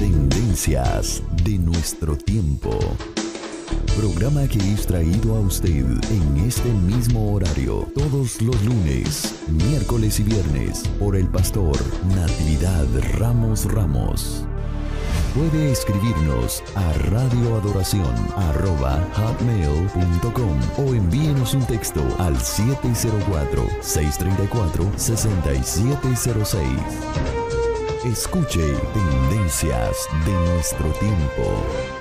Tendencias de nuestro tiempo. Programa que es traído a usted en este mismo horario todos los lunes, miércoles y viernes por el pastor Natividad Ramos Ramos. Puede escribirnos a radioadoración.com o envíenos un texto al 704-634-6706. Escuche Tendencias de nuestro tiempo.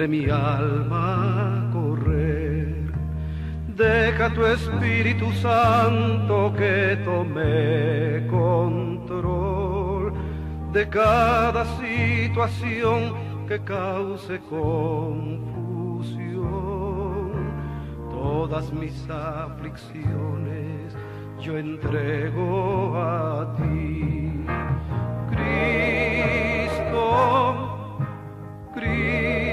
Entre mi alma correr. Deja tu Espíritu Santo que tome control de cada situación que cause confusión. Todas mis aflicciones yo entrego a ti. Cristo y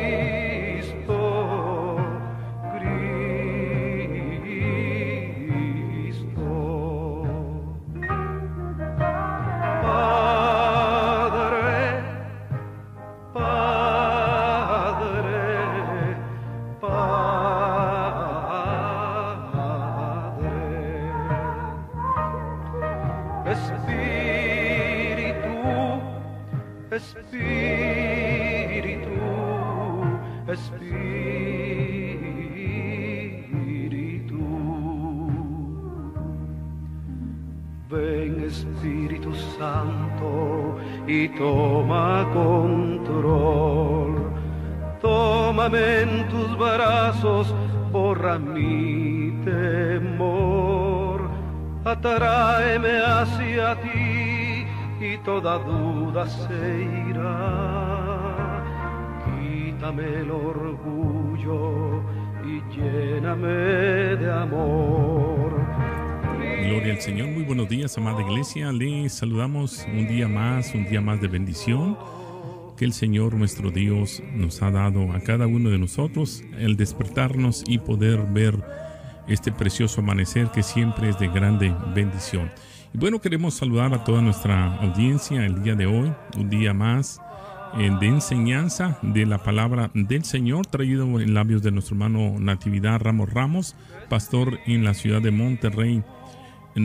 control. Tómame en tus brazos, borra mi temor, atráeme hacia ti y toda duda se irá. Quítame el orgullo y lléname de amor Gloria al Señor, muy buenos días, amada iglesia. Le saludamos un día más, un día más de bendición que el Señor nuestro Dios nos ha dado a cada uno de nosotros, el despertarnos y poder ver este precioso amanecer que siempre es de grande bendición. Y bueno, queremos saludar a toda nuestra audiencia el día de hoy, un día más eh, de enseñanza de la palabra del Señor, traído en labios de nuestro hermano Natividad Ramos Ramos, pastor en la ciudad de Monterrey,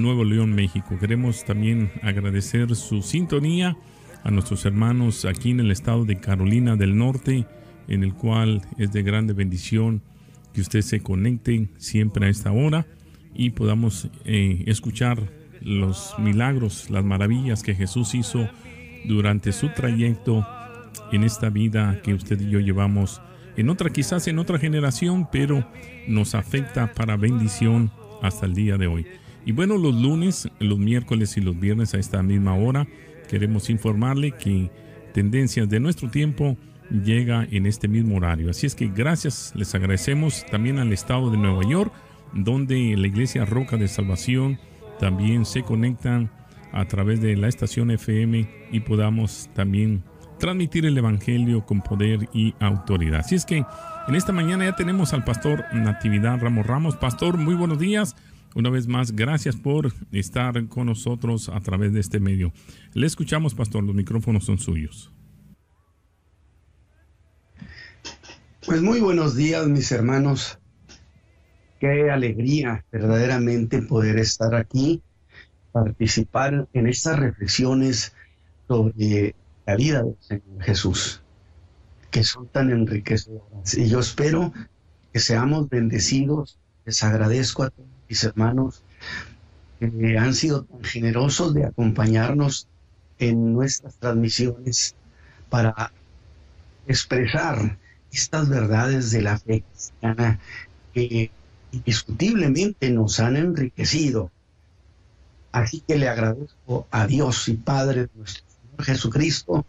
Nuevo León, México. Queremos también agradecer su sintonía a nuestros hermanos aquí en el estado de Carolina del Norte, en el cual es de grande bendición que ustedes se conecten siempre a esta hora y podamos eh, escuchar los milagros, las maravillas que Jesús hizo durante su trayecto en esta vida que usted y yo llevamos en otra, quizás en otra generación, pero nos afecta para bendición hasta el día de hoy. Y bueno, los lunes, los miércoles y los viernes a esta misma hora queremos informarle que Tendencias de nuestro tiempo llega en este mismo horario. Así es que gracias, les agradecemos también al estado de Nueva York, donde la iglesia Roca de Salvación también se conectan a través de la estación FM y podamos también transmitir el Evangelio con poder y autoridad. Así es que en esta mañana ya tenemos al pastor Natividad Ramos Ramos. Pastor, muy buenos días. Una vez más, gracias por estar con nosotros a través de este medio. Le escuchamos, pastor, los micrófonos son suyos. Pues muy buenos días, mis hermanos. Qué alegría verdaderamente poder estar aquí, participar en estas reflexiones sobre la vida del Señor Jesús, que son tan enriquecedoras. Y yo espero que seamos bendecidos. Les agradezco a todos mis hermanos que han sido tan generosos de acompañarnos en nuestras transmisiones para expresar estas verdades de la fe cristiana que indiscutiblemente nos han enriquecido. Así que le agradezco a Dios y Padre de nuestro Señor Jesucristo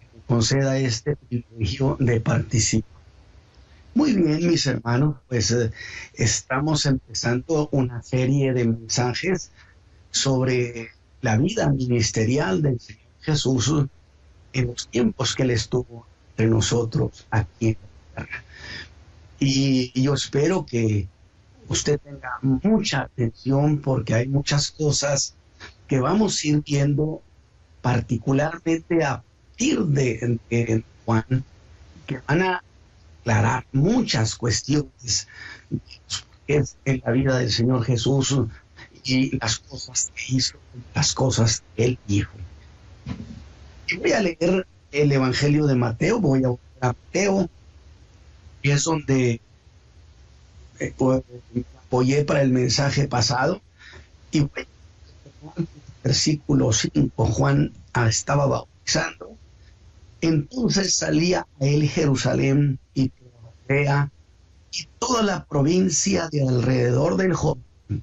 que conceda este privilegio de participar. Muy bien, mis hermanos, pues eh, estamos empezando una serie de mensajes sobre la vida ministerial del Señor Jesús en los tiempos que Él estuvo entre nosotros aquí en la tierra. Y, yo espero que usted tenga mucha atención porque hay muchas cosas que vamos a ir viendo particularmente a partir de, de Juan que van a aclarar muchas cuestiones en la vida del Señor Jesús y las cosas que hizo, las cosas que él dijo. voy a leer el Evangelio de Mateo, voy a volver a Mateo, y es donde eh, pues, apoyé para el mensaje pasado, y voy versículo 5, Juan estaba bautizando, entonces salía a él Jerusalén y y toda la provincia de alrededor del Jordán,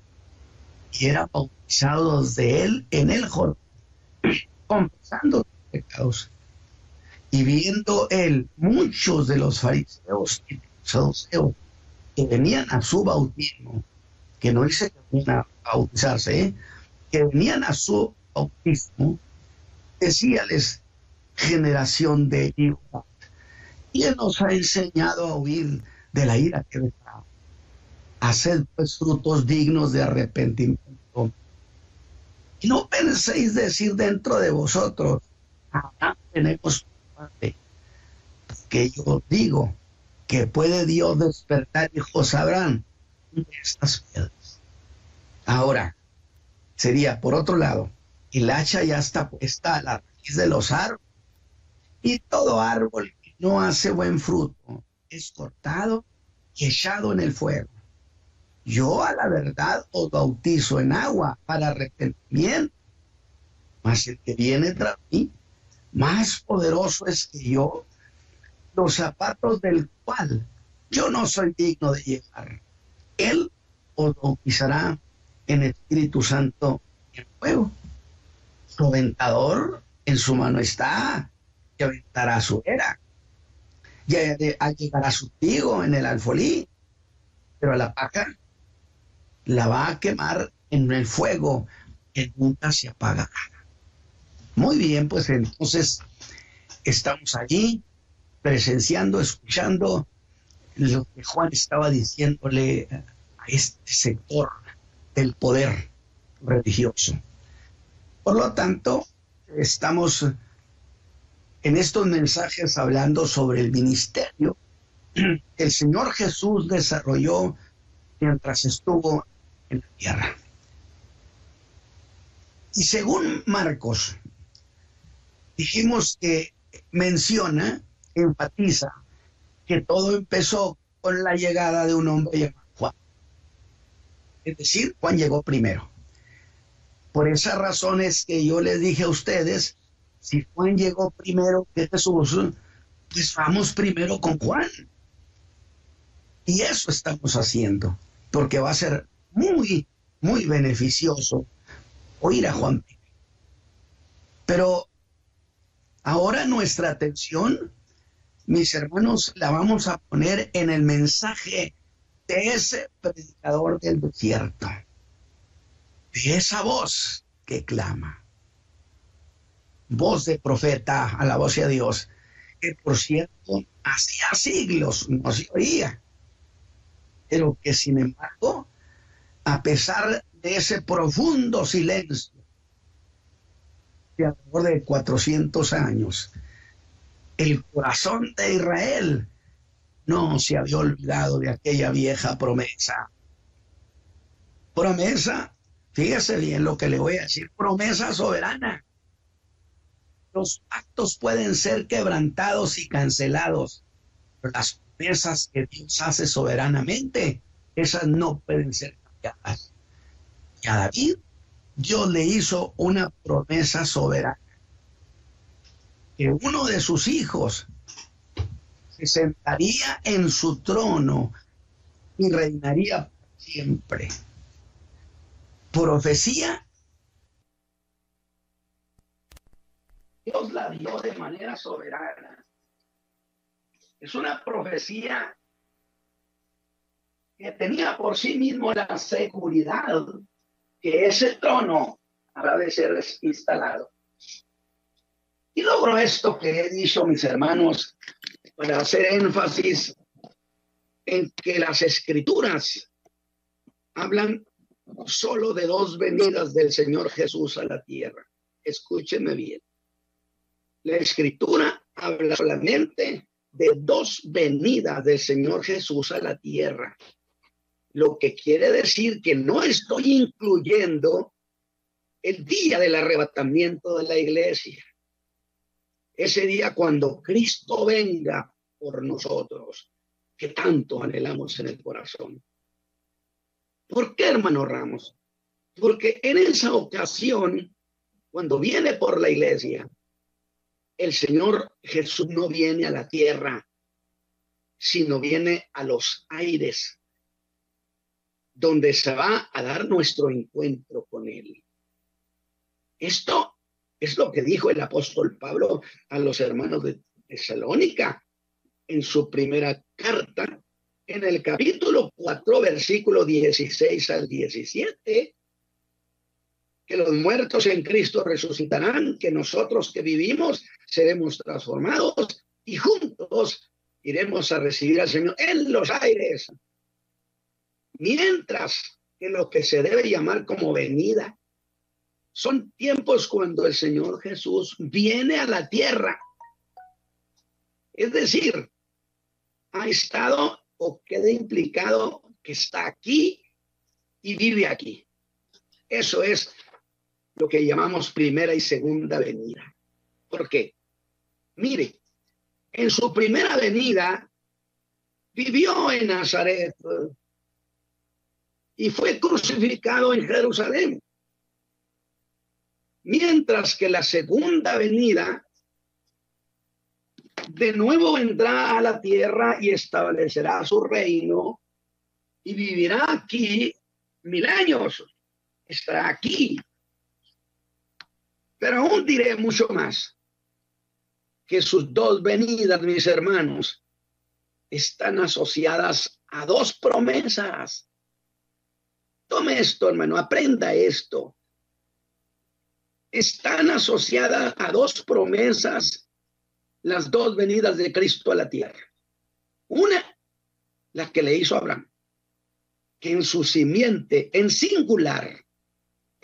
y era bautizado de él en el Jordán, confesando pecados. Y viendo él muchos de los fariseos y saduceos que venían a su bautismo, que no dice que a bautizarse, que venían a su bautismo, decíales, generación de hijos ¿Quién nos ha enseñado a huir de la ira que vendrá? Hacer pues frutos dignos de arrepentimiento. Y no penséis decir dentro de vosotros, ahora tenemos parte. Que yo digo que puede Dios despertar hijos sabrán de estas piedras. Ahora, sería por otro lado, el hacha ya está puesta a la raíz de los árboles. Y todo árbol no hace buen fruto, es cortado y echado en el fuego. Yo a la verdad os bautizo en agua para arrepentimiento, mas el que viene tras mí, más poderoso es que yo, los zapatos del cual yo no soy digno de llevar. Él os bautizará en Espíritu Santo y en fuego. Su aventador en su mano está y aventará su era llegar a su trigo en el alfolí, pero a la paja la va a quemar en el fuego que nunca se apaga. Muy bien, pues entonces estamos allí presenciando, escuchando lo que Juan estaba diciéndole a este sector del poder religioso. Por lo tanto, estamos en estos mensajes hablando sobre el ministerio que el Señor Jesús desarrolló mientras estuvo en la tierra. Y según Marcos, dijimos que menciona, enfatiza, que todo empezó con la llegada de un hombre llamado Juan. Es decir, Juan llegó primero. Por esas razones que yo les dije a ustedes si Juan llegó primero que Jesús, pues vamos primero con Juan. Y eso estamos haciendo, porque va a ser muy, muy beneficioso oír a Juan. Pero ahora nuestra atención, mis hermanos, la vamos a poner en el mensaje de ese predicador del desierto, de esa voz que clama voz de profeta, a la voz de Dios, que por cierto hacía siglos no se oía, pero que sin embargo, a pesar de ese profundo silencio de alrededor de 400 años, el corazón de Israel no se había olvidado de aquella vieja promesa. Promesa, fíjese bien lo que le voy a decir, promesa soberana los pactos pueden ser quebrantados y cancelados, pero las promesas que Dios hace soberanamente, esas no pueden ser cambiadas. Y a David Dios le hizo una promesa soberana, que uno de sus hijos se sentaría en su trono y reinaría siempre. Profecía. Dios la dio de manera soberana. Es una profecía que tenía por sí mismo la seguridad que ese trono habrá de ser instalado. Y logro esto que he dicho, mis hermanos, para hacer énfasis en que las escrituras hablan solo de dos venidas del Señor Jesús a la tierra. Escúcheme bien. La escritura habla solamente de dos venidas del Señor Jesús a la tierra. Lo que quiere decir que no estoy incluyendo el día del arrebatamiento de la iglesia. Ese día cuando Cristo venga por nosotros, que tanto anhelamos en el corazón. ¿Por qué, hermano Ramos? Porque en esa ocasión, cuando viene por la iglesia, el Señor Jesús no viene a la tierra, sino viene a los aires donde se va a dar nuestro encuentro con Él. Esto es lo que dijo el apóstol Pablo a los hermanos de Tesalónica en su primera carta, en el capítulo 4, versículo 16 al 17, que los muertos en Cristo resucitarán, que nosotros que vivimos seremos transformados y juntos iremos a recibir al Señor en los aires Mientras que lo que se debe llamar como venida son tiempos cuando el Señor Jesús viene a la tierra. Es decir, ha estado o queda implicado que está aquí y vive aquí. Eso es lo que llamamos primera y segunda venida. ¿Por qué? Mire, en su primera venida vivió en Nazaret, y fue crucificado en Jerusalén. Mientras que la segunda venida de nuevo vendrá a la tierra y establecerá su reino y vivirá aquí mil años. Estará aquí. Pero aún diré mucho más, que sus dos venidas, mis hermanos, están asociadas a dos promesas Tome esto, hermano, aprenda esto. Están asociadas a dos promesas las dos venidas de Cristo a la tierra. Una, la que le hizo Abraham, que en su simiente, en singular,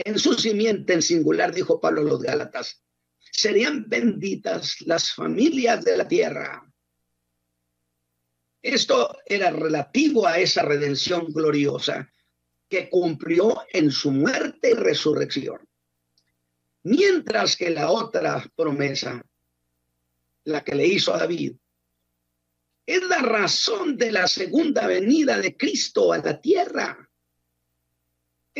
en su simiente en singular, dijo Pablo a los Gálatas, serían benditas las familias de la tierra. Esto era relativo a esa redención gloriosa que cumplió en su muerte y resurrección. Mientras que la otra promesa, la que le hizo a David, es la razón de la segunda venida de Cristo a la tierra.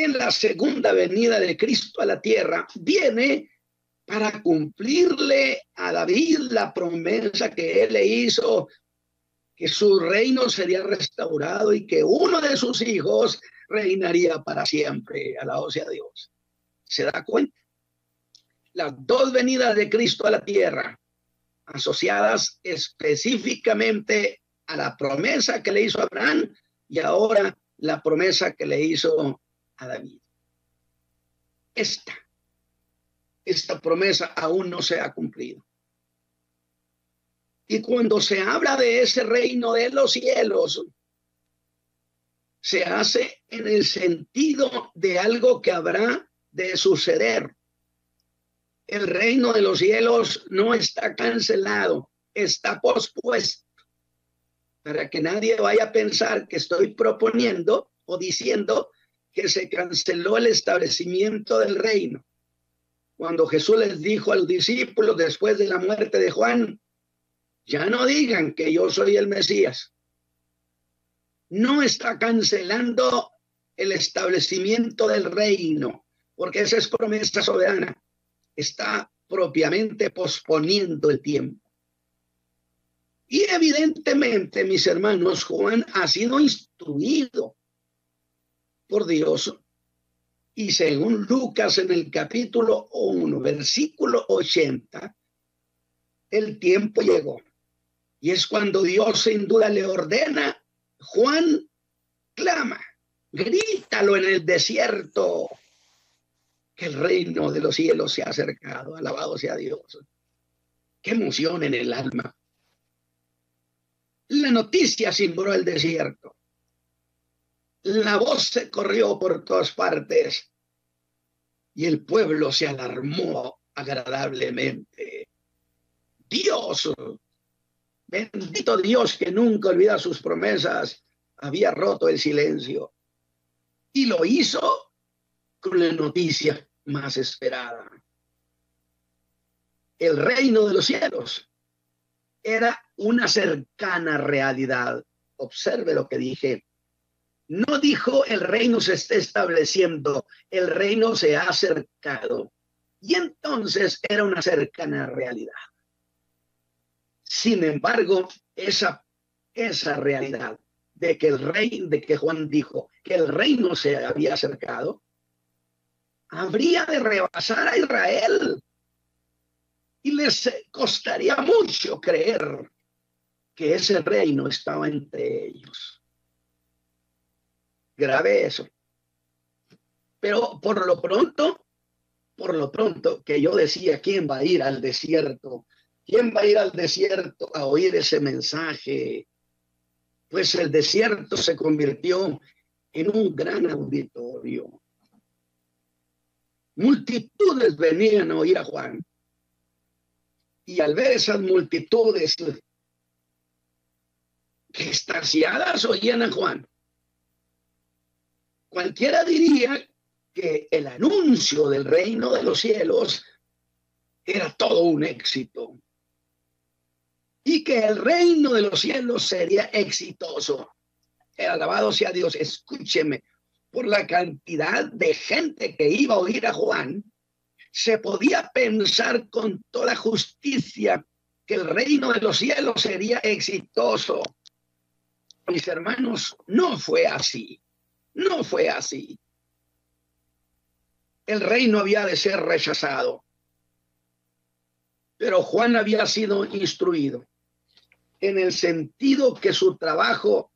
En la segunda venida de Cristo a la tierra viene para cumplirle a David la promesa que él le hizo, que su reino sería restaurado y que uno de sus hijos reinaría para siempre. Alabado sea Dios. ¿Se da cuenta? Las dos venidas de Cristo a la tierra, asociadas específicamente a la promesa que le hizo a Abraham y ahora la promesa que le hizo a David. Esta, esta promesa aún no se ha cumplido. Y cuando se habla de ese reino de los cielos, se hace en el sentido de algo que habrá de suceder. El reino de los cielos no está cancelado, está pospuesto. Para que nadie vaya a pensar que estoy proponiendo o diciendo que se canceló el establecimiento del reino. Cuando Jesús les dijo a los discípulos después de la muerte de Juan, ya no digan que yo soy el Mesías, no está cancelando el establecimiento del reino. porque esa es promesa soberana, está propiamente posponiendo el tiempo. Y evidentemente, mis hermanos, Juan ha sido instruido por Dios. Y según Lucas en el capítulo 1, versículo 80, el tiempo llegó. Y es cuando Dios sin duda le ordena, Juan clama, grítalo en el desierto, que el reino de los cielos se ha acercado, alabado sea Dios. Qué emoción en el alma. La noticia simbró el desierto. La voz se corrió por todas partes y el pueblo se alarmó agradablemente. Dios, bendito Dios que nunca olvida sus promesas, había roto el silencio y lo hizo con la noticia más esperada. El reino de los cielos era una cercana realidad. Observe lo que dije. No dijo el reino se está estableciendo, el reino se ha acercado. Y entonces era una cercana realidad. Sin embargo, esa, esa realidad de que el rey, de que Juan dijo que el reino se había acercado, habría de rebasar a Israel y les costaría mucho creer que ese reino estaba entre ellos. Grave eso. Pero por lo pronto, por lo pronto que yo decía, ¿quién va a ir al desierto? ¿Quién va a ir al desierto a oír ese mensaje? Pues el desierto se convirtió en un gran auditorio. Multitudes venían a oír a Juan. Y al ver esas multitudes extasiadas oían a Juan, cualquiera diría que el anuncio del reino de los cielos era todo un éxito y que el reino de los cielos sería exitoso. Alabado sea Dios, escúcheme, por la cantidad de gente que iba a oír a Juan, se podía pensar con toda justicia que el reino de los cielos sería exitoso. Mis hermanos, no fue así, no fue así. El reino había de ser rechazado, pero Juan había sido instruido en el sentido que su trabajo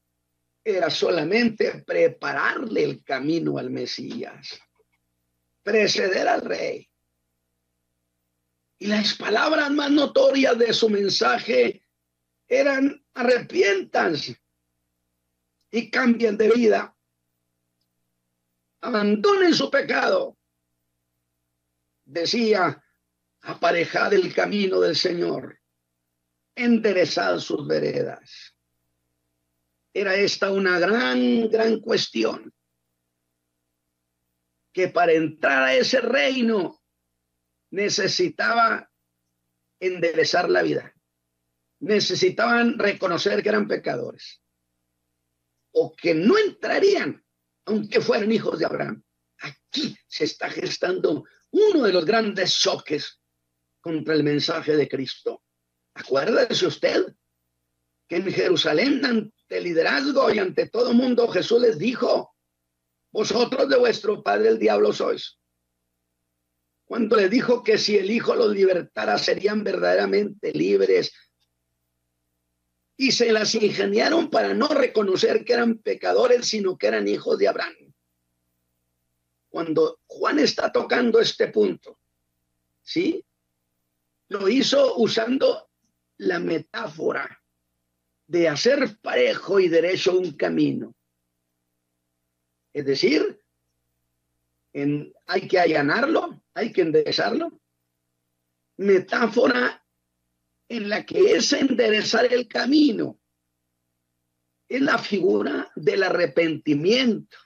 era solamente prepararle el camino al Mesías, preceder al rey. Y las palabras más notorias de su mensaje eran arrepiéntanse y cambien de vida. Abandonen su pecado. Decía, aparejad el camino del Señor, enderezad sus veredas. Era esta una gran, gran cuestión. Que para entrar a ese reino necesitaba enderezar la vida. Necesitaban reconocer que eran pecadores. O que no entrarían, aunque fueran hijos de Abraham. Aquí se está gestando uno de los grandes choques contra el mensaje de Cristo. Acuérdese usted que en Jerusalén el liderazgo y ante todo mundo Jesús les dijo, vosotros de vuestro padre el diablo sois. Cuando les dijo que si el Hijo los libertara serían verdaderamente libres. Y se las ingeniaron para no reconocer que eran pecadores, sino que eran hijos de Abraham. Cuando Juan está tocando este punto, ¿sí? Lo hizo usando la metáfora de hacer parejo y derecho un camino. Es decir, en, hay que allanarlo, hay que enderezarlo. Metáfora en la que es enderezar el camino. Es la figura del arrepentimiento.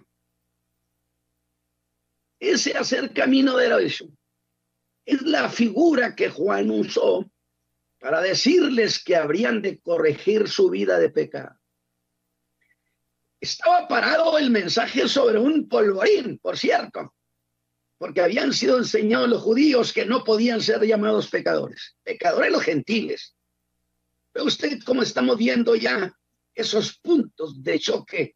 Ese hacer camino derecho es la figura que Juan usó para decirles que habrían de corregir su vida de pecado. Estaba parado el mensaje sobre un polvorín, por cierto. Porque habían sido enseñados los judíos que no podían ser llamados pecadores, pecadores los gentiles. Pero usted, como estamos viendo ya esos puntos de choque,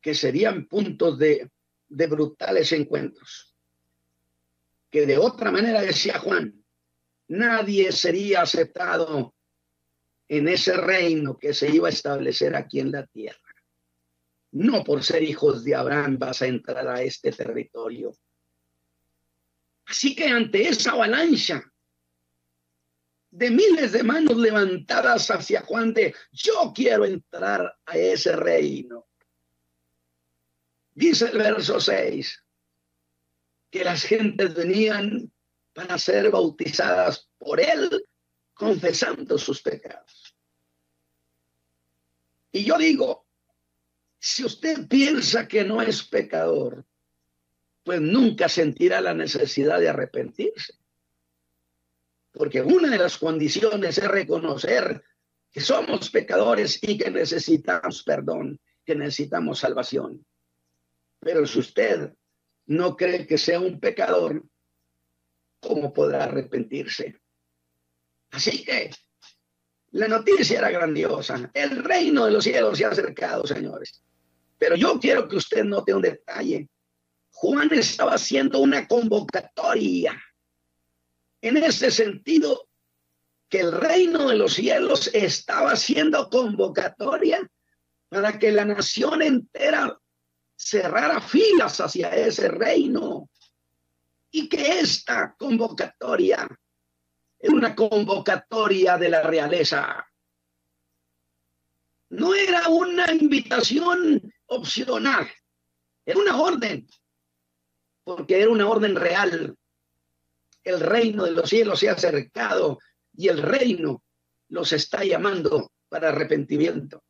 que serían puntos de, de brutales encuentros, que de otra manera decía Juan, nadie sería aceptado en ese reino que se iba a establecer aquí en la tierra. No por ser hijos de Abraham vas a entrar a este territorio Así que ante esa avalancha de miles de manos levantadas hacia Juan de, yo quiero entrar a ese reino. Dice el verso 6, que las gentes venían para ser bautizadas por él, confesando sus pecados. Y yo digo, si usted piensa que no es pecador, pues nunca sentirá la necesidad de arrepentirse. Porque una de las condiciones es reconocer que somos pecadores y que necesitamos perdón, que necesitamos salvación. Pero si usted no cree que sea un pecador, ¿cómo podrá arrepentirse? Así que la noticia era grandiosa. El reino de los cielos se ha acercado, señores. Pero yo quiero que usted note un detalle. Juan estaba haciendo una convocatoria. En ese sentido, que el reino de los cielos estaba haciendo convocatoria para que la nación entera cerrara filas hacia ese reino y que esta convocatoria era una convocatoria de la realeza. No era una invitación opcional, era una orden porque era una orden real. El reino de los cielos se ha acercado y el reino los está llamando para arrepentimiento.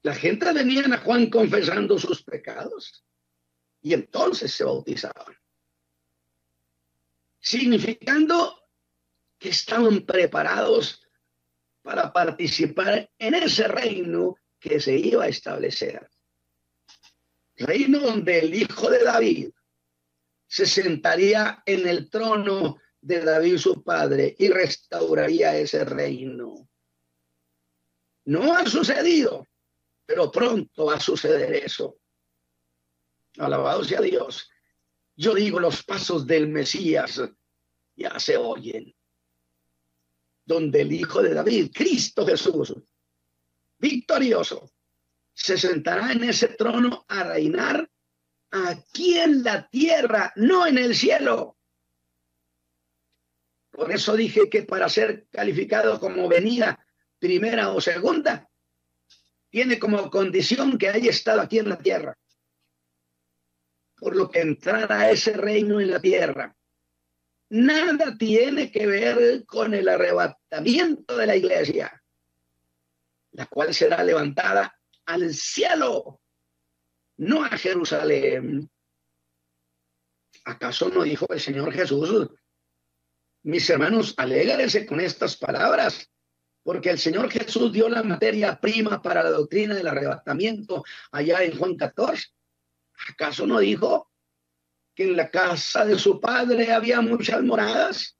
La gente venía a Juan confesando sus pecados y entonces se bautizaban, significando que estaban preparados para participar en ese reino que se iba a establecer reino donde el hijo de David se sentaría en el trono de David su padre y restauraría ese reino. No ha sucedido, pero pronto va a suceder eso. Alabado sea Dios. Yo digo, los pasos del Mesías ya se oyen. Donde el Hijo de David, Cristo Jesús, victorioso, se sentará en ese trono a reinar aquí en la tierra, no en el cielo. Por eso dije que para ser calificado como venida primera o segunda, tiene como condición que haya estado aquí en la tierra. Por lo que entrar a ese reino en la tierra, nada tiene que ver con el arrebatamiento de la iglesia, la cual será levantada al cielo, no a Jerusalén. ¿Acaso no dijo el Señor Jesús? Mis hermanos, alégrense con estas palabras, porque el Señor Jesús dio la materia prima para la doctrina del arrebatamiento allá en Juan 14. ¿Acaso no dijo que en la casa de su padre había muchas moradas?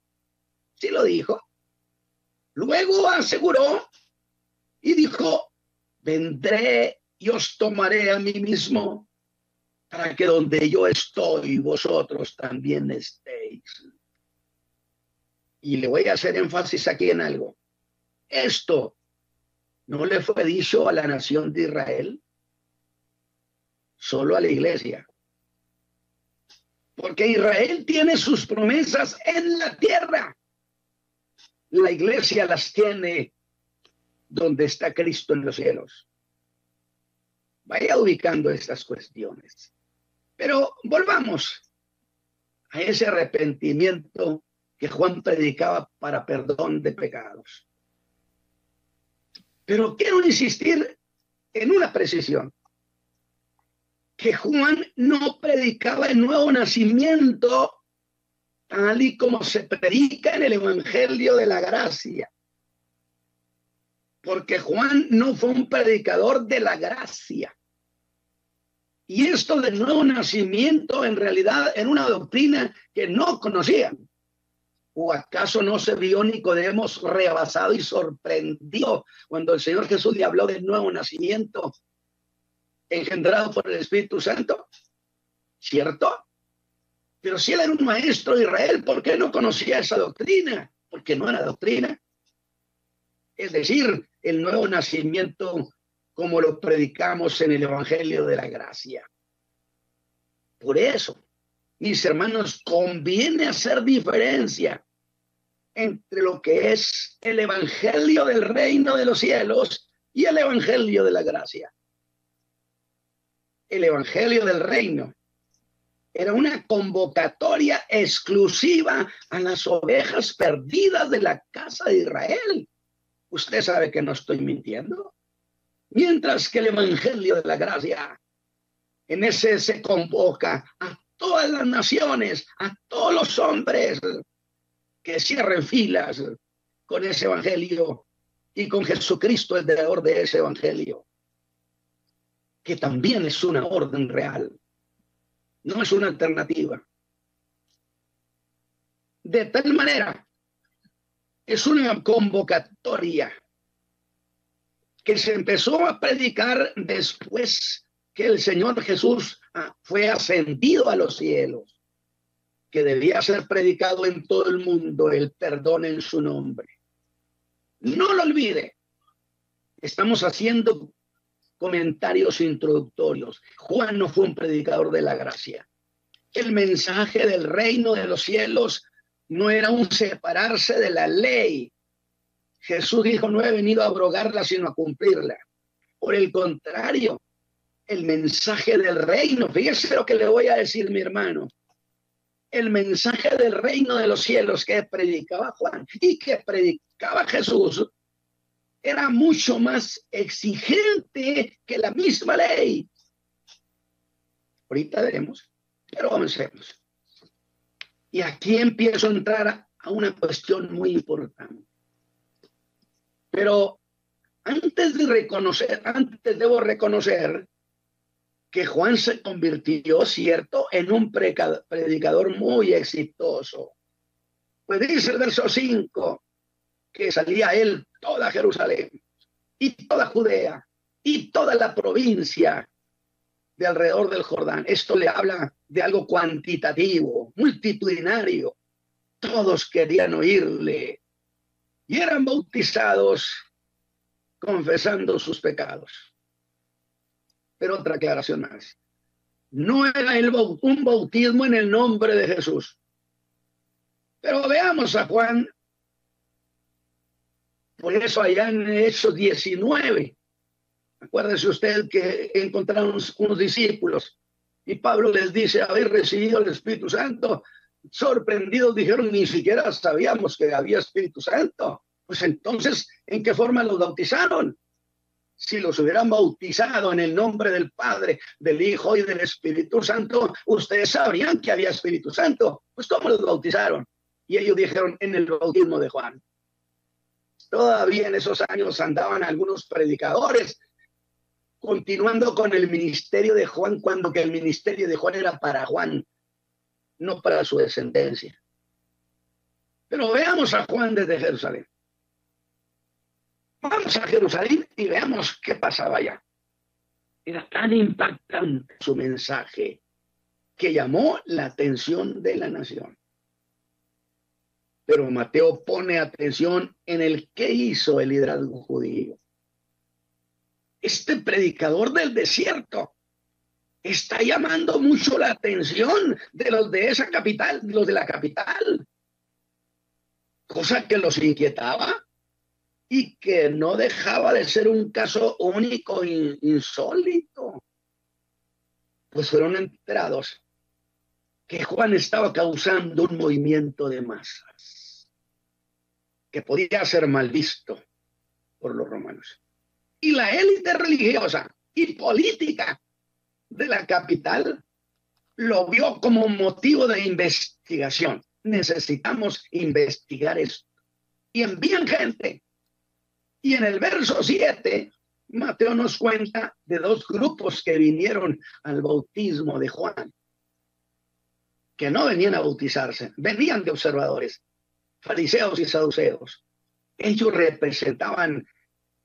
Sí lo dijo. Luego aseguró y dijo, vendré y os tomaré a mí mismo para que donde yo estoy, vosotros también estéis. Y le voy a hacer énfasis aquí en algo. Esto no le fue dicho a la nación de Israel, solo a la iglesia. Porque Israel tiene sus promesas en la tierra. La iglesia las tiene donde está Cristo en los cielos. Vaya ubicando estas cuestiones. Pero volvamos a ese arrepentimiento que Juan predicaba para perdón de pecados. Pero quiero insistir en una precisión, que Juan no predicaba el nuevo nacimiento tal y como se predica en el Evangelio de la Gracia porque Juan no fue un predicador de la gracia. Y esto del nuevo nacimiento en realidad era una doctrina que no conocían. ¿O acaso no se vio Nicodemos rebasado y sorprendido cuando el Señor Jesús le habló del nuevo nacimiento engendrado por el Espíritu Santo? ¿Cierto? Pero si él era un maestro de Israel, ¿por qué no conocía esa doctrina? Porque no era doctrina. Es decir, el nuevo nacimiento como lo predicamos en el Evangelio de la Gracia. Por eso, mis hermanos, conviene hacer diferencia entre lo que es el Evangelio del reino de los cielos y el Evangelio de la gracia. El Evangelio del reino era una convocatoria exclusiva a las ovejas perdidas de la casa de Israel. Usted sabe que no estoy mintiendo. Mientras que el Evangelio de la Gracia, en ese se convoca a todas las naciones, a todos los hombres que cierren filas con ese Evangelio y con Jesucristo, el dador de ese Evangelio, que también es una orden real, no es una alternativa. De tal manera, es una convocatoria que se empezó a predicar después que el Señor Jesús ah, fue ascendido a los cielos, que debía ser predicado en todo el mundo el perdón en su nombre. No lo olvide, estamos haciendo comentarios introductorios. Juan no fue un predicador de la gracia. El mensaje del reino de los cielos no era un separarse de la ley, Jesús dijo, no he venido a abrogarla, sino a cumplirla. Por el contrario, el mensaje del reino, fíjese lo que le voy a decir, mi hermano. El mensaje del reino de los cielos que predicaba Juan y que predicaba Jesús era mucho más exigente que la misma ley. Ahorita veremos, pero comencemos. Y aquí empiezo a entrar a una cuestión muy importante. Pero antes de reconocer, antes debo reconocer que Juan se convirtió, cierto, en un predicador muy exitoso. Pues dice el verso 5 que salía él toda Jerusalén y toda Judea y toda la provincia de alrededor del Jordán. Esto le habla de algo cuantitativo, multitudinario. Todos querían oírle y eran bautizados confesando sus pecados. Pero otra aclaración más. No era el, un bautismo en el nombre de Jesús. Pero veamos a Juan. Por eso allá en Hechos 19, acuérdese usted que encontraron unos discípulos y Pablo les dice, habéis recibido el Espíritu Santo sorprendidos dijeron, ni siquiera sabíamos que había Espíritu Santo. Pues entonces, ¿en qué forma los bautizaron? Si los hubieran bautizado en el nombre del Padre, del Hijo y del Espíritu Santo, ustedes sabrían que había Espíritu Santo. Pues ¿cómo los bautizaron? Y ellos dijeron en el bautismo de Juan. Todavía en esos años andaban algunos predicadores continuando con el ministerio de Juan cuando que el ministerio de Juan era para Juan no para su descendencia. Pero veamos a Juan desde Jerusalén. Vamos a Jerusalén y veamos qué pasaba allá. Era tan impactante su mensaje que llamó la atención de la nación. Pero Mateo pone atención en el que hizo el liderazgo judío. Este predicador del desierto está llamando mucho la atención de los de esa capital, los de la capital. Cosa que los inquietaba y que no dejaba de ser un caso único e insólito. Pues fueron enterados que Juan estaba causando un movimiento de masas que podía ser mal visto por los romanos. Y la élite religiosa y política de la capital lo vio como motivo de investigación. Necesitamos investigar esto. Y envían gente. Y en el verso 7 Mateo nos cuenta de dos grupos que vinieron al bautismo de Juan, que no venían a bautizarse, venían de observadores, fariseos y saduceos. Ellos representaban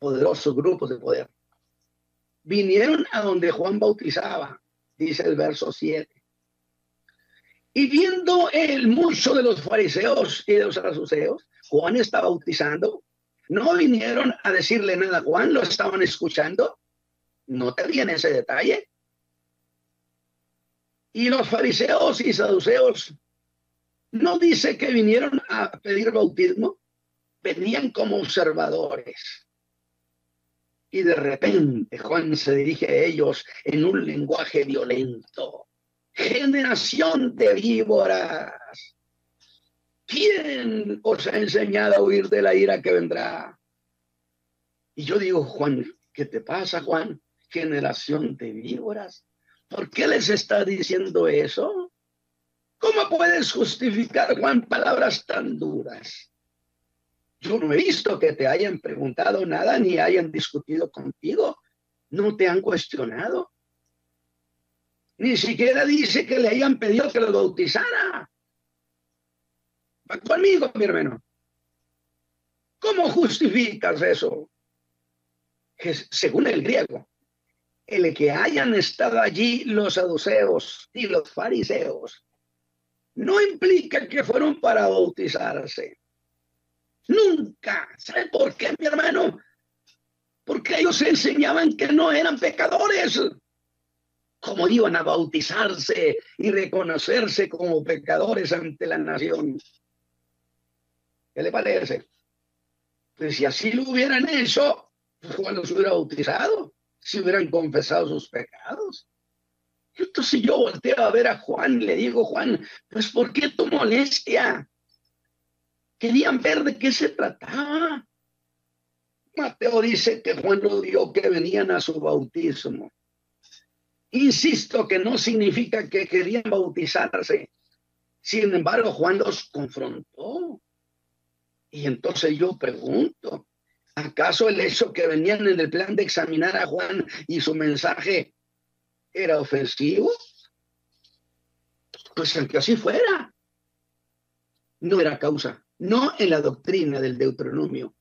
poderosos grupos de poder. Vinieron a donde Juan bautizaba, dice el verso 7. Y viendo el mucho de los fariseos y de los saduceos, Juan está bautizando no vinieron a decirle nada a Juan, lo estaban escuchando. No te viene ese detalle. Y los fariseos y saduceos no dice que vinieron a pedir bautismo, venían como observadores. Y de repente Juan se dirige a ellos en un lenguaje violento. Generación de víboras. ¿Quién os ha enseñado a huir de la ira que vendrá? Y yo digo, Juan, ¿qué te pasa, Juan? Generación de víboras. ¿Por qué les está diciendo eso? ¿Cómo puedes justificar, Juan, palabras tan duras? Yo no he visto que te hayan preguntado nada ni hayan discutido contigo. No te han cuestionado. Ni siquiera dice que le hayan pedido que lo bautizara conmigo, mi hermano. ¿Cómo justificas eso? Según el griego, el que hayan estado allí los saduceos y los fariseos no implica que fueron para bautizarse. Nunca. ¿Sabe por qué, mi hermano? Porque ellos enseñaban que no eran pecadores. Como iban a bautizarse y reconocerse como pecadores ante la nación. ¿Qué le parece? Pues si así lo hubieran hecho, pues se hubiera bautizado, si hubieran confesado sus pecados. Entonces yo volteo a ver a Juan le digo, Juan, pues ¿por qué tu molestia? Querían ver de qué se trataba. Mateo dice que Juan lo dio que venían a su bautismo. Insisto que no significa que querían bautizarse. Sin embargo, Juan los confrontó. Y entonces yo pregunto, ¿acaso el hecho que venían en el plan de examinar a Juan y su mensaje era ofensivo? Pues aunque así fuera, no era causa, no en la doctrina del Deuteronomio.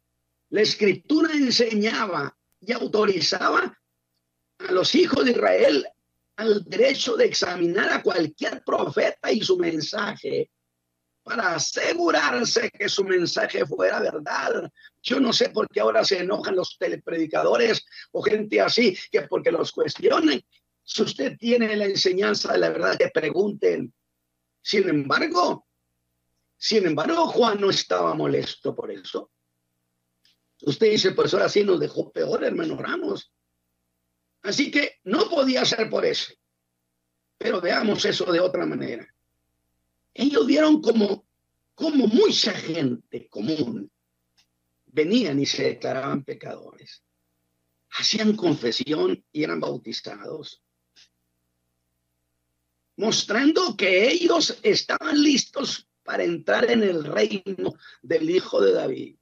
La escritura enseñaba y autorizaba a los hijos de Israel al derecho de examinar a cualquier profeta y su mensaje para asegurarse que su mensaje fuera verdad. Yo no sé por qué ahora se enojan los telepredicadores o gente así, que porque los cuestionen. Si usted tiene la enseñanza de la verdad, que pregunten. Sin embargo, sin embargo, Juan no estaba molesto por eso. Usted dice, pues ahora sí nos dejó peor, hermano Ramos. Así que no podía ser por eso. Pero veamos eso de otra manera ellos vieron como, como mucha gente común venían y se declaraban pecadores. Hacían confesión y eran bautizados. Mostrando que ellos estaban listos para entrar en el reino del Hijo de David.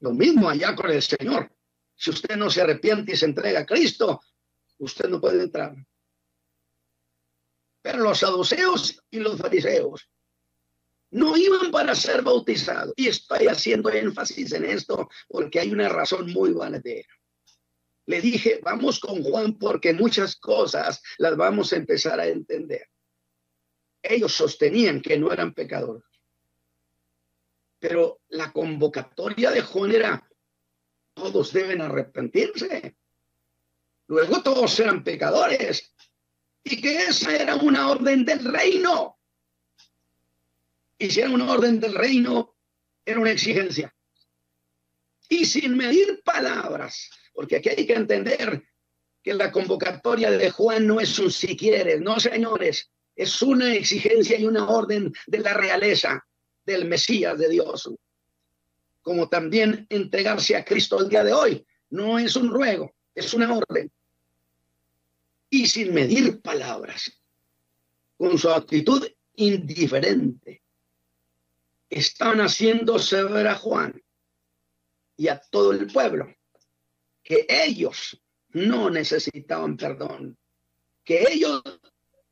Lo mismo allá con el Señor. Si usted no se arrepiente y se entrega a Cristo, usted no puede entrar. Pero los saduceos y los fariseos no iban para ser bautizados. Y estoy haciendo énfasis en esto porque hay una razón muy valedera. Le dije, vamos con Juan porque muchas cosas las vamos a empezar a entender. Ellos sostenían que no eran pecadores. Pero la convocatoria de Juan era, todos deben arrepentirse. Luego todos eran pecadores y que esa era una orden del reino. Y si era una orden del reino, era una exigencia. Y sin medir palabras, porque aquí hay que entender que la convocatoria de Juan no es un si quieres, no señores, es una exigencia y una orden de la realeza, del Mesías de Dios. Como también entregarse a Cristo el día de hoy, no es un ruego, es una orden y sin medir palabras, con su actitud indiferente, están haciéndose ver a Juan y a todo el pueblo que ellos no necesitaban perdón, que ellos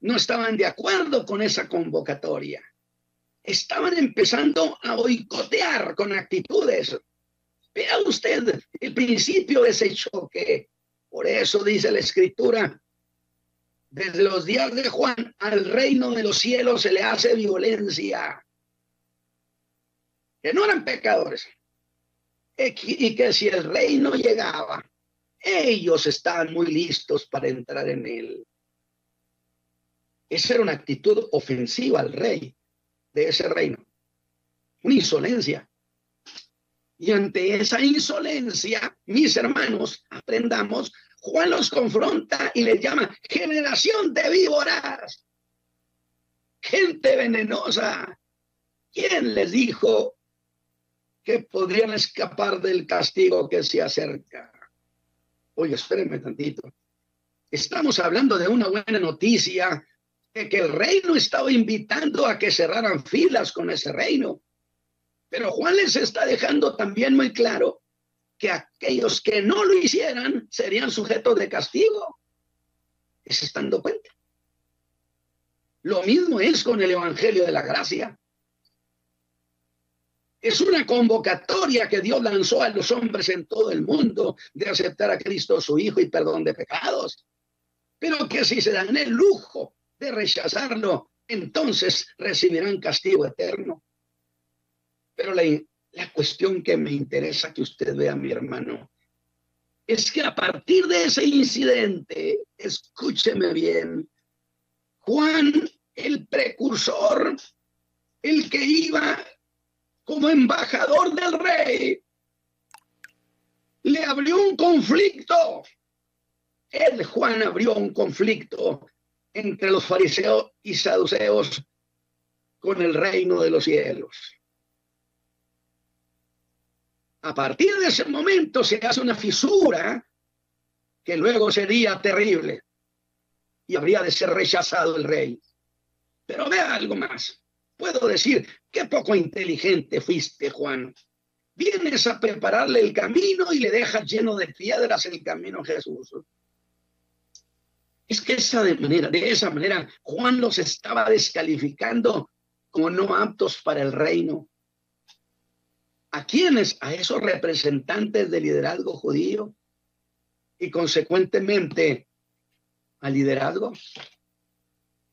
no estaban de acuerdo con esa convocatoria. Estaban empezando a boicotear con actitudes. Vea usted el principio de ese choque. Por eso dice la escritura, desde los días de Juan al reino de los cielos se le hace violencia. Que no eran pecadores. Y que si el reino llegaba, ellos estaban muy listos para entrar en él. Esa era una actitud ofensiva al rey de ese reino. Una insolencia. Y ante esa insolencia, mis hermanos, aprendamos, Juan los confronta y les llama generación de víboras, gente venenosa. ¿Quién les dijo que podrían escapar del castigo que se acerca? Oye, espérenme tantito. Estamos hablando de una buena noticia, que el reino estaba invitando a que cerraran filas con ese reino. Pero Juan les está dejando también muy claro que aquellos que no lo hicieran serían sujetos de castigo. ¿Se están dando cuenta? Lo mismo es con el Evangelio de la Gracia. Es una convocatoria que Dios lanzó a los hombres en todo el mundo de aceptar a Cristo su Hijo y perdón de pecados. Pero que si se dan el lujo de rechazarlo, entonces recibirán castigo eterno. Pero la, la cuestión que me interesa que usted vea, mi hermano, es que a partir de ese incidente, escúcheme bien, Juan, el precursor, el que iba como embajador del rey, le abrió un conflicto. Él, Juan, abrió un conflicto entre los fariseos y saduceos con el reino de los cielos. A partir de ese momento se hace una fisura que luego sería terrible y habría de ser rechazado el rey. Pero vea algo más puedo decir, qué poco inteligente fuiste, Juan. Vienes a prepararle el camino y le dejas lleno de piedras el camino Jesús. Es que esa de, manera, de esa manera Juan los estaba descalificando como no aptos para el reino. ¿A quiénes? A esos representantes del liderazgo judío y consecuentemente al liderazgo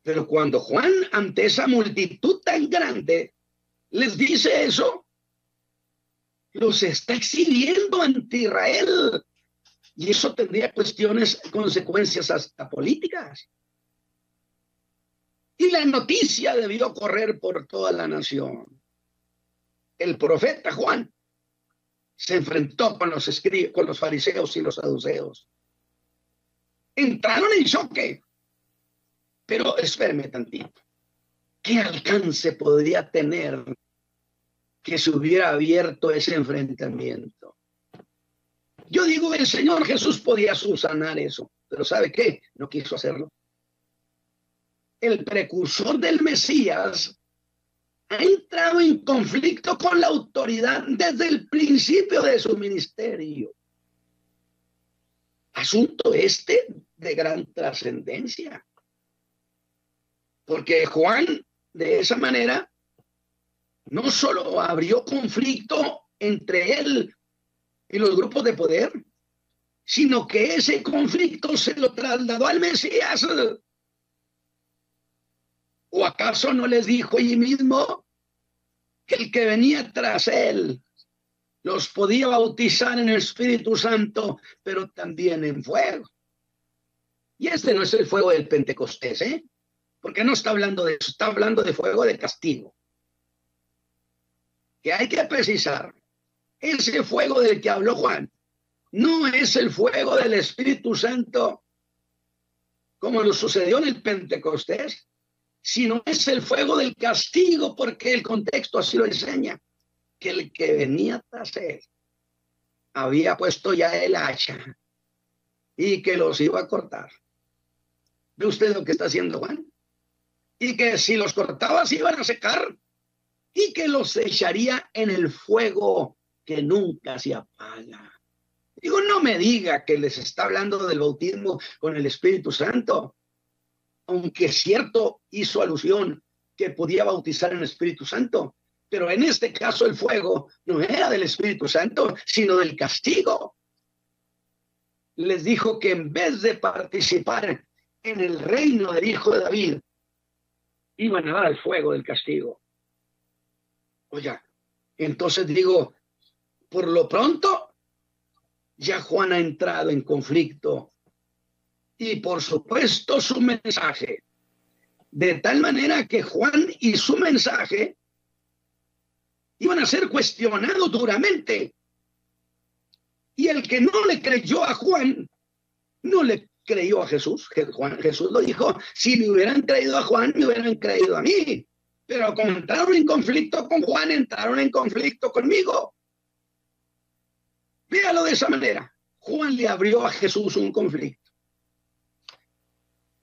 pero cuando Juan, ante esa multitud tan grande, les dice eso, los está exhibiendo ante Israel. Y eso tendría cuestiones, consecuencias hasta políticas. Y la noticia debió correr por toda la nación. El profeta Juan se enfrentó con los, con los fariseos y los saduceos. Entraron en choque pero espérame tantito. ¿Qué alcance podría tener que se hubiera abierto ese enfrentamiento? Yo digo, el Señor Jesús podía subsanar eso, pero ¿sabe qué? No quiso hacerlo. El precursor del Mesías ha entrado en conflicto con la autoridad desde el principio de su ministerio. Asunto este de gran trascendencia. Porque Juan, de esa manera, no solo abrió conflicto entre él y los grupos de poder, sino que ese conflicto se lo trasladó al Mesías. ¿O acaso no les dijo allí mismo que el que venía tras él los podía bautizar en el Espíritu Santo, pero también en fuego? Y este no es el fuego del Pentecostés, ¿eh? porque no está hablando de eso, está hablando de fuego de castigo. Que hay que precisar, ese fuego del que habló Juan no es el fuego del Espíritu Santo como lo sucedió en el Pentecostés, sino es el fuego del castigo, porque el contexto así lo enseña, que el que venía tras él había puesto ya el hacha y que los iba a cortar. ¿Ve usted lo que está haciendo Juan? y que si los cortaba se iban a secar y que los echaría en el fuego que nunca se apaga. Digo, no me diga que les está hablando del bautismo con el Espíritu Santo, aunque cierto hizo alusión que podía bautizar en el Espíritu Santo, pero en este caso el fuego no era del Espíritu Santo, sino del castigo. Les dijo que en vez de participar en el reino del Hijo de David, iban a dar el fuego del castigo. Oiga, entonces digo, por lo pronto, ya Juan ha entrado en conflicto y por supuesto su mensaje, de tal manera que Juan y su mensaje iban a ser cuestionados duramente. Y el que no le creyó a Juan, no le creyó a Jesús. Juan, Jesús lo dijo, si me hubieran creído a Juan, me hubieran creído a mí. Pero como entraron en conflicto con Juan, entraron en conflicto conmigo. Véalo de esa manera. Juan le abrió a Jesús un conflicto.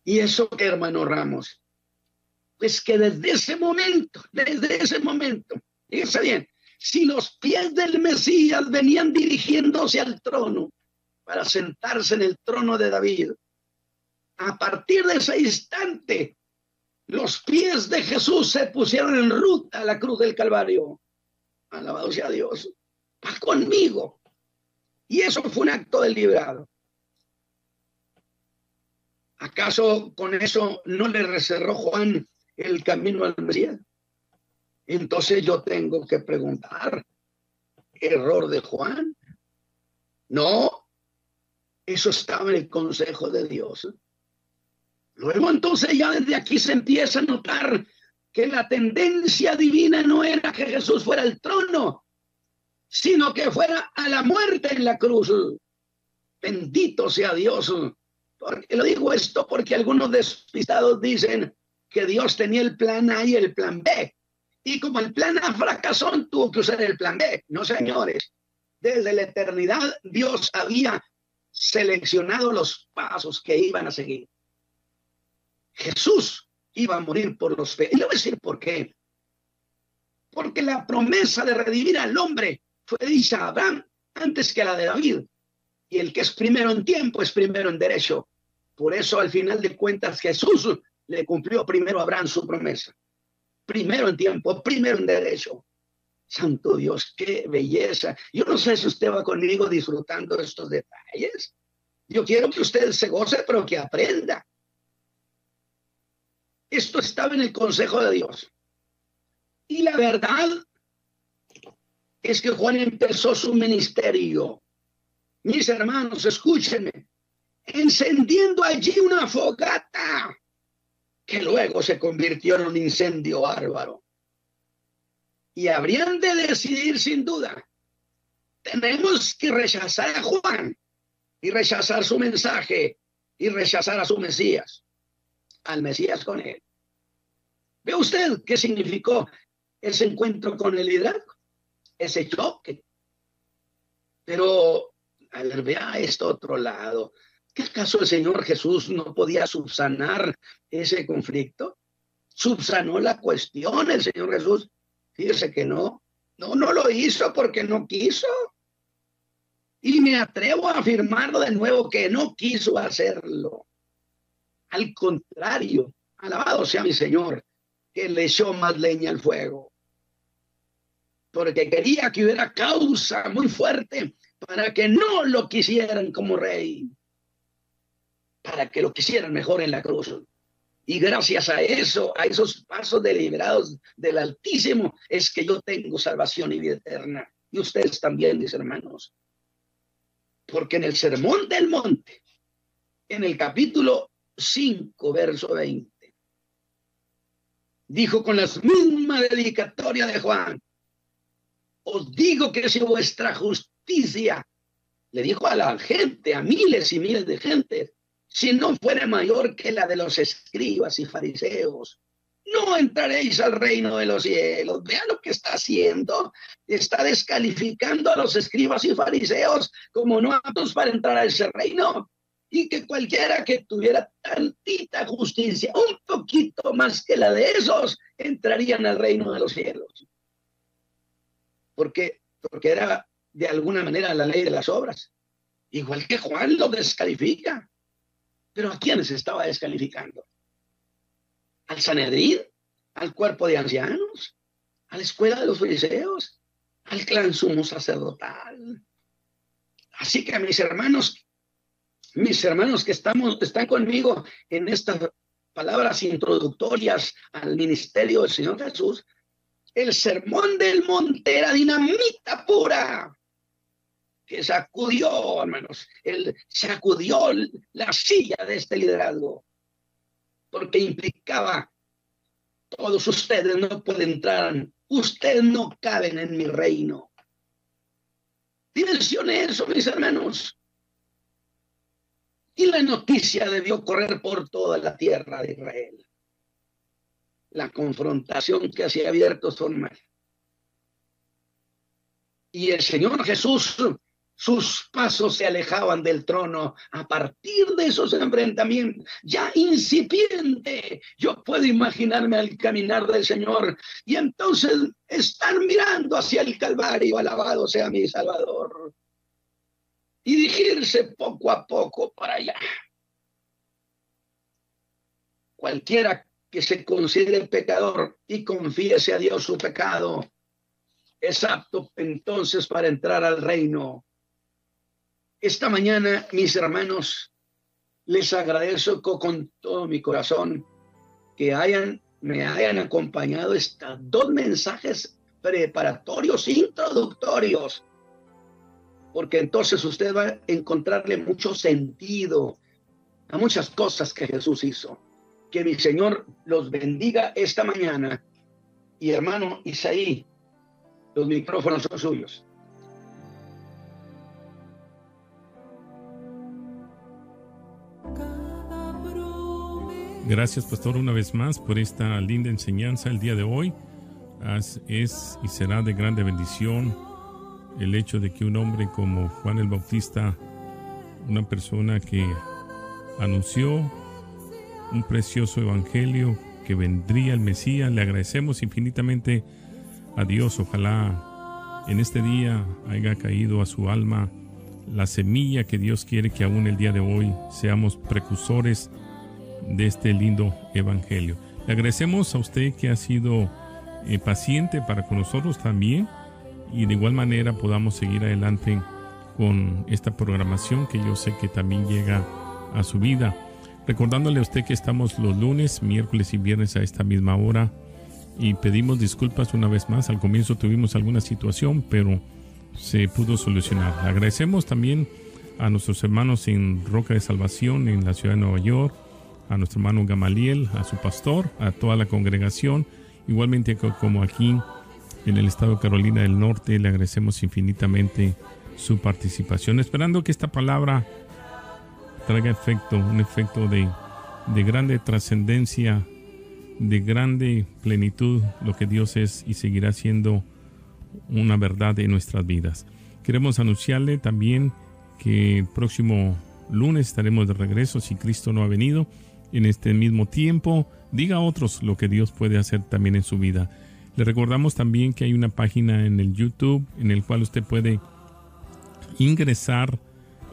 Y eso, hermano Ramos, pues que desde ese momento, desde ese momento, Fíjense bien, si los pies del Mesías venían dirigiéndose al trono para sentarse en el trono de David, a partir de ese instante, los pies de Jesús se pusieron en ruta a la cruz del Calvario. Alabado sea Dios. Va conmigo. Y eso fue un acto deliberado. ¿Acaso con eso no le reserró Juan el camino al Mesías? Entonces yo tengo que preguntar, ¿error de Juan? No, eso estaba en el consejo de Dios. Luego entonces ya desde aquí se empieza a notar que la tendencia divina no era que Jesús fuera al trono, sino que fuera a la muerte en la cruz. Bendito sea Dios. Porque lo digo esto porque algunos despistados dicen que Dios tenía el plan A y el plan B. Y como el plan A fracasó, tuvo que usar el plan B. No, señores. Desde la eternidad Dios había seleccionado los pasos que iban a seguir. Jesús iba a morir por los fe. Y le voy a decir por qué. Porque la promesa de redimir al hombre fue dicha a Abraham antes que la de David. Y el que es primero en tiempo es primero en derecho. Por eso, al final de cuentas, Jesús le cumplió primero a Abraham su promesa primero en tiempo, primero en derecho. Santo Dios, qué belleza. Yo no sé si usted va conmigo disfrutando estos detalles. Yo quiero que usted se goce, pero que aprenda. Esto estaba en el consejo de Dios. Y la verdad es que Juan empezó su ministerio. Mis hermanos, escúchenme, encendiendo allí una fogata que luego se convirtió en un incendio bárbaro. Y habrían de decidir sin duda, tenemos que rechazar a Juan y rechazar su mensaje y rechazar a su Mesías, al Mesías con él. ¿Ve usted qué significó ese encuentro con el liderazgo? Ese choque. Pero, a ver, vea esto otro lado. ¿Qué acaso el Señor Jesús no podía subsanar ese conflicto? Subsanó la cuestión el Señor Jesús. Fíjese que no. No, no lo hizo porque no quiso. Y me atrevo a afirmarlo de nuevo que no quiso hacerlo. Al contrario, alabado sea mi Señor, que le echó más leña al fuego. Porque quería que hubiera causa muy fuerte para que no lo quisieran como rey para que lo quisieran mejor en la cruz. Y gracias a eso, a esos pasos deliberados del Altísimo, es que yo tengo salvación y vida eterna. Y ustedes también, mis hermanos. Porque en el Sermón del Monte, en el capítulo 5, verso 20, dijo con la misma dedicatoria de Juan, os digo que si vuestra justicia, le dijo a la gente, a miles y miles de gente, si no fuera mayor que la de los escribas y fariseos, no entraréis al reino de los cielos. Vean lo que está haciendo. Está descalificando a los escribas y fariseos como no aptos para entrar a ese reino. Y que cualquiera que tuviera tantita justicia, un poquito más que la de esos, entrarían al reino de los cielos. Porque, porque era de alguna manera la ley de las obras. igual que Juan lo descalifica. Pero ¿a quiénes estaba descalificando? ¿Al Sanedrín? ¿Al cuerpo de ancianos? ¿A la escuela de los fariseos? ¿Al clan sumo sacerdotal? Así que mis hermanos, mis hermanos que estamos, están conmigo en estas palabras introductorias al ministerio del Señor Jesús, el sermón del monte era dinamita pura que sacudió, hermanos, él sacudió la silla de este liderazgo, porque implicaba, todos ustedes no pueden entrar, ustedes no caben en mi reino. Dimensione eso, mis hermanos. Y la noticia debió correr por toda la tierra de Israel. La confrontación que hacía abierto son Y el Señor Jesús sus pasos se alejaban del trono. A partir de esos enfrentamientos, ya incipiente, yo puedo imaginarme al caminar del Señor y entonces están mirando hacia el Calvario, alabado sea mi Salvador, y dirigirse poco a poco para allá. Cualquiera que se considere pecador y confiese a Dios su pecado, es apto entonces para entrar al reino esta mañana, mis hermanos, les agradezco con todo mi corazón que hayan, me hayan acompañado estos dos mensajes preparatorios, introductorios, porque entonces usted va a encontrarle mucho sentido a muchas cosas que Jesús hizo. Que mi Señor los bendiga esta mañana. Y hermano Isaí, los micrófonos son suyos. Gracias, pastor, una vez más por esta linda enseñanza el día de hoy. Es y será de grande bendición el hecho de que un hombre como Juan el Bautista, una persona que anunció un precioso evangelio que vendría el Mesías, le agradecemos infinitamente a Dios. Ojalá en este día haya caído a su alma la semilla que Dios quiere que aún el día de hoy seamos precursores de este lindo evangelio. Le agradecemos a usted que ha sido eh, paciente para con nosotros también y de igual manera podamos seguir adelante con esta programación que yo sé que también llega a su vida. Recordándole a usted que estamos los lunes, miércoles y viernes a esta misma hora y pedimos disculpas una vez más. Al comienzo tuvimos alguna situación, pero se pudo solucionar. agradecemos también a nuestros hermanos en Roca de Salvación en la ciudad de Nueva York, a nuestro hermano Gamaliel, a su pastor, a toda la congregación, igualmente como aquí en el estado de Carolina del Norte, le agradecemos infinitamente su participación, esperando que esta palabra traiga efecto, un efecto de, de grande trascendencia, de grande plenitud, lo que Dios es y seguirá siendo una verdad en nuestras vidas. Queremos anunciarle también que el próximo lunes estaremos de regreso si Cristo no ha venido en este mismo tiempo. Diga a otros lo que Dios puede hacer también en su vida. Le recordamos también que hay una página en el YouTube en el cual usted puede ingresar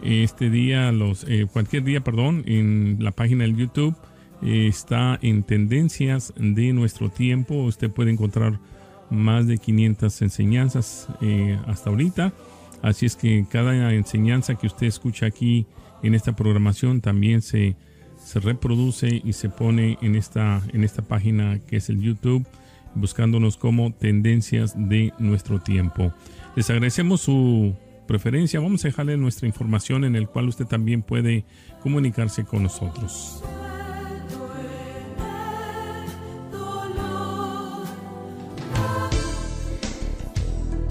este día, los, eh, cualquier día, perdón, en la página del YouTube. Eh, está en tendencias de nuestro tiempo. Usted puede encontrar más de 500 enseñanzas eh, hasta ahorita. Así es que cada enseñanza que usted escucha aquí en esta programación también se se reproduce y se pone en esta, en esta página que es el YouTube, buscándonos como tendencias de nuestro tiempo. Les agradecemos su preferencia. Vamos a dejarle nuestra información en el cual usted también puede comunicarse con nosotros.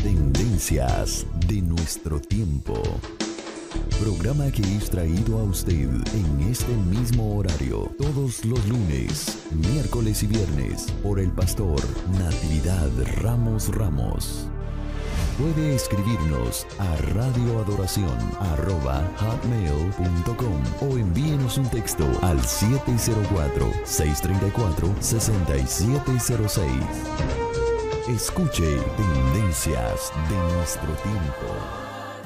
Tendencias de nuestro tiempo. Programa que es traído a usted en este mismo horario todos los lunes, miércoles y viernes por el pastor Natividad Ramos Ramos. Puede escribirnos a radioadoración.com o envíenos un texto al 704-634-6706. Escuche Tendencias de nuestro tiempo.